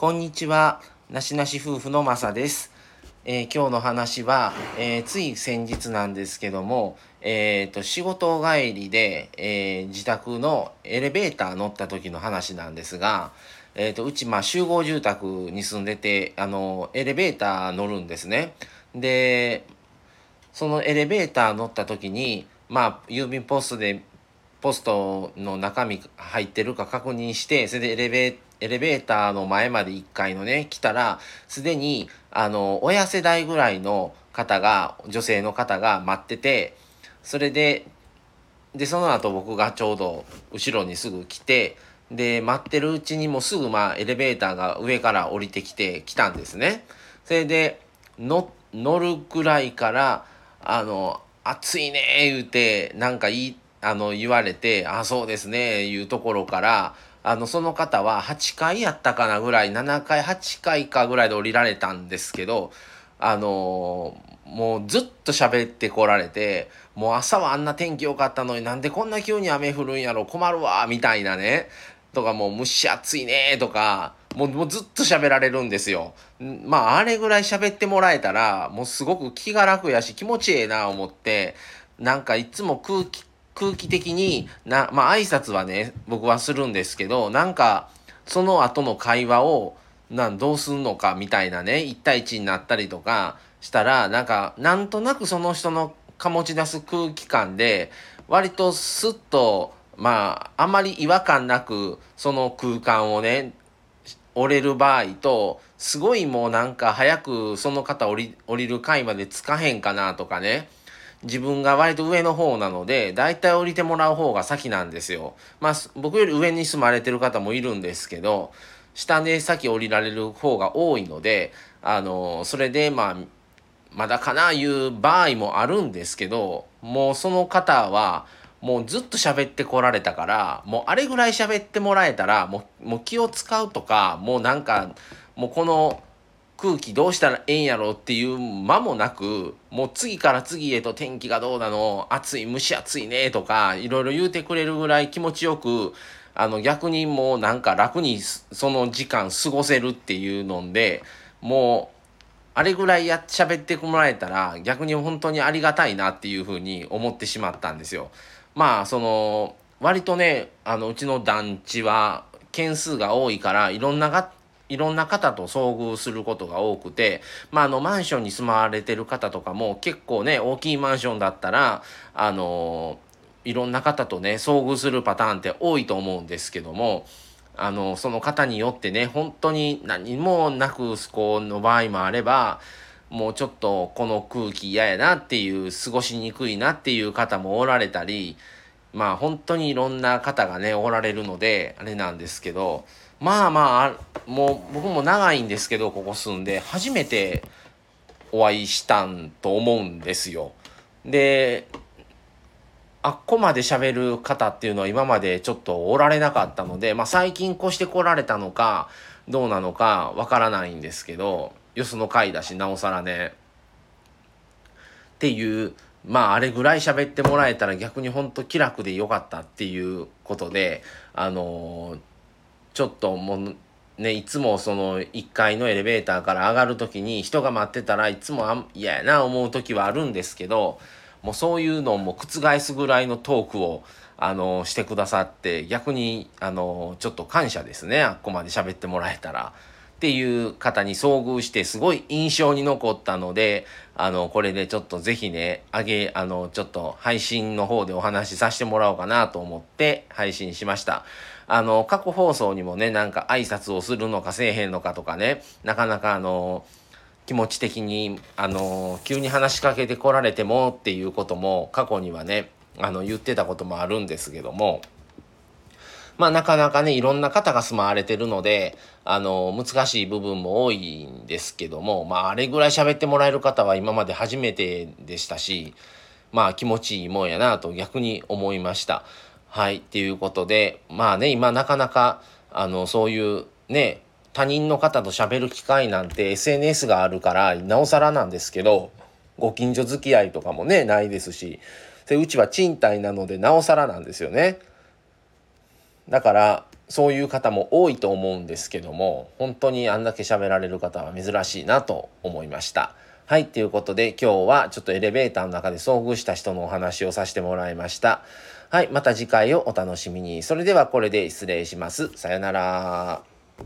こんにちは。なしなし夫婦のまさです。えー、今日の話は、えー、つい先日なんですけども、えーと、仕事帰りで、えー、自宅のエレベーター乗った時の話なんですが、えーと、うち、まあ、集合住宅に住んでてあのエレベーター乗るんですね。でそのエレベーター乗った時に、まあ、郵便ポストでポストの中身入ってるか確認してそれでエレベーターエレベーターの前まで1階のね来たらすでにあの親世代ぐらいの方が女性の方が待っててそれででその後僕がちょうど後ろにすぐ来てで待ってるうちにもうすぐまあエレベーターが上から降りてきて来たんですね。それで乗るくらいからあの暑いね言うてなんかいいあの言われて「あそうですね」いうところからあのその方は8階やったかなぐらい7階8階かぐらいで降りられたんですけどあのもうずっと喋ってこられてもう朝はあんな天気良かったのになんでこんな急に雨降るんやろ困るわみたいなねとかもう蒸し暑いねとかもうもうずっと喋られるんですよ。まああれぐらい喋ってもらえたらもうすごく気が楽やし気持ちええな思ってなんかいつも空気空気的になまあ挨拶はね僕はするんですけどなんかその後の会話をなんどうすんのかみたいなね1対1になったりとかしたらなんかなんとなくその人の醸し出す空気感で割とスッとまああまり違和感なくその空間をね折れる場合とすごいもうなんか早くその方降り降りる階までつかへんかなとかね。自分が割と上の方なので大体降りてもらう方が先なんですよ。まあ僕より上に住まれてる方もいるんですけど下で先降りられる方が多いのであのそれでまあまだかないう場合もあるんですけどもうその方はもうずっと喋ってこられたからもうあれぐらい喋ってもらえたらもうもう気を使うとかもうなんかもうこの空気どうしたらええんやろっていう間もなくもう次から次へと天気がどうなの暑い蒸し暑いねとかいろいろ言うてくれるぐらい気持ちよくあの逆にもうなんか楽にその時間過ごせるっていうのでもうあれぐらいや喋ってもらえたら逆に本当にありがたいなっていうふうに思ってしまったんですよ。まあその割とねあのうちの団地は件数が多いからいろんないろんな方と遭遇することが多くて、まあ、あのマンションに住まわれてる方とかも結構ね大きいマンションだったらあのいろんな方とね遭遇するパターンって多いと思うんですけどもあのその方によってね本当に何もなくこうの場合もあればもうちょっとこの空気嫌やなっていう過ごしにくいなっていう方もおられたりまあ本当にいろんな方がねおられるのであれなんですけどまあまあもう僕も長いんですけどここ住んで初めてお会いしたんと思うんですよ。であっこまで喋る方っていうのは今までちょっとおられなかったので、まあ、最近越してこられたのかどうなのかわからないんですけどよその回だしなおさらね。っていうまああれぐらい喋ってもらえたら逆にほんと気楽でよかったっていうことであのーちょっともうねいつもその1階のエレベーターから上がる時に人が待ってたらいつも嫌やな思う時はあるんですけどもうそういうのも覆すぐらいのトークをあのしてくださって逆にあのちょっと感謝ですねあっこまで喋ってもらえたら。っていう方に遭遇してすごい印象に残ったのであのこれでちょっと是非ねあげあのちょっと配信の方でお話しさせてもらおうかなと思って配信しました。あの過去放送にもねなんか挨拶をするのかせえへんのかとかねなかなかあの気持ち的にあの急に話しかけてこられてもっていうことも過去にはねあの言ってたこともあるんですけども。まあなかなかねいろんな方が住まわれてるのであの難しい部分も多いんですけどもまああれぐらい喋ってもらえる方は今まで初めてでしたしまあ気持ちいいもんやなと逆に思いました。はいっていうことでまあね今なかなかあのそういうね他人の方と喋る機会なんて SNS があるからなおさらなんですけどご近所付き合いとかもねないですしでうちは賃貸なのでなおさらなんですよね。だからそういう方も多いと思うんですけども本当にあんだけ喋られる方は珍しいなと思いました。はい、ということで今日はちょっとエレベーターの中で遭遇した人のお話をさせてもらいました。はい、また次回をお楽しみに。それではこれで失礼します。さよなら。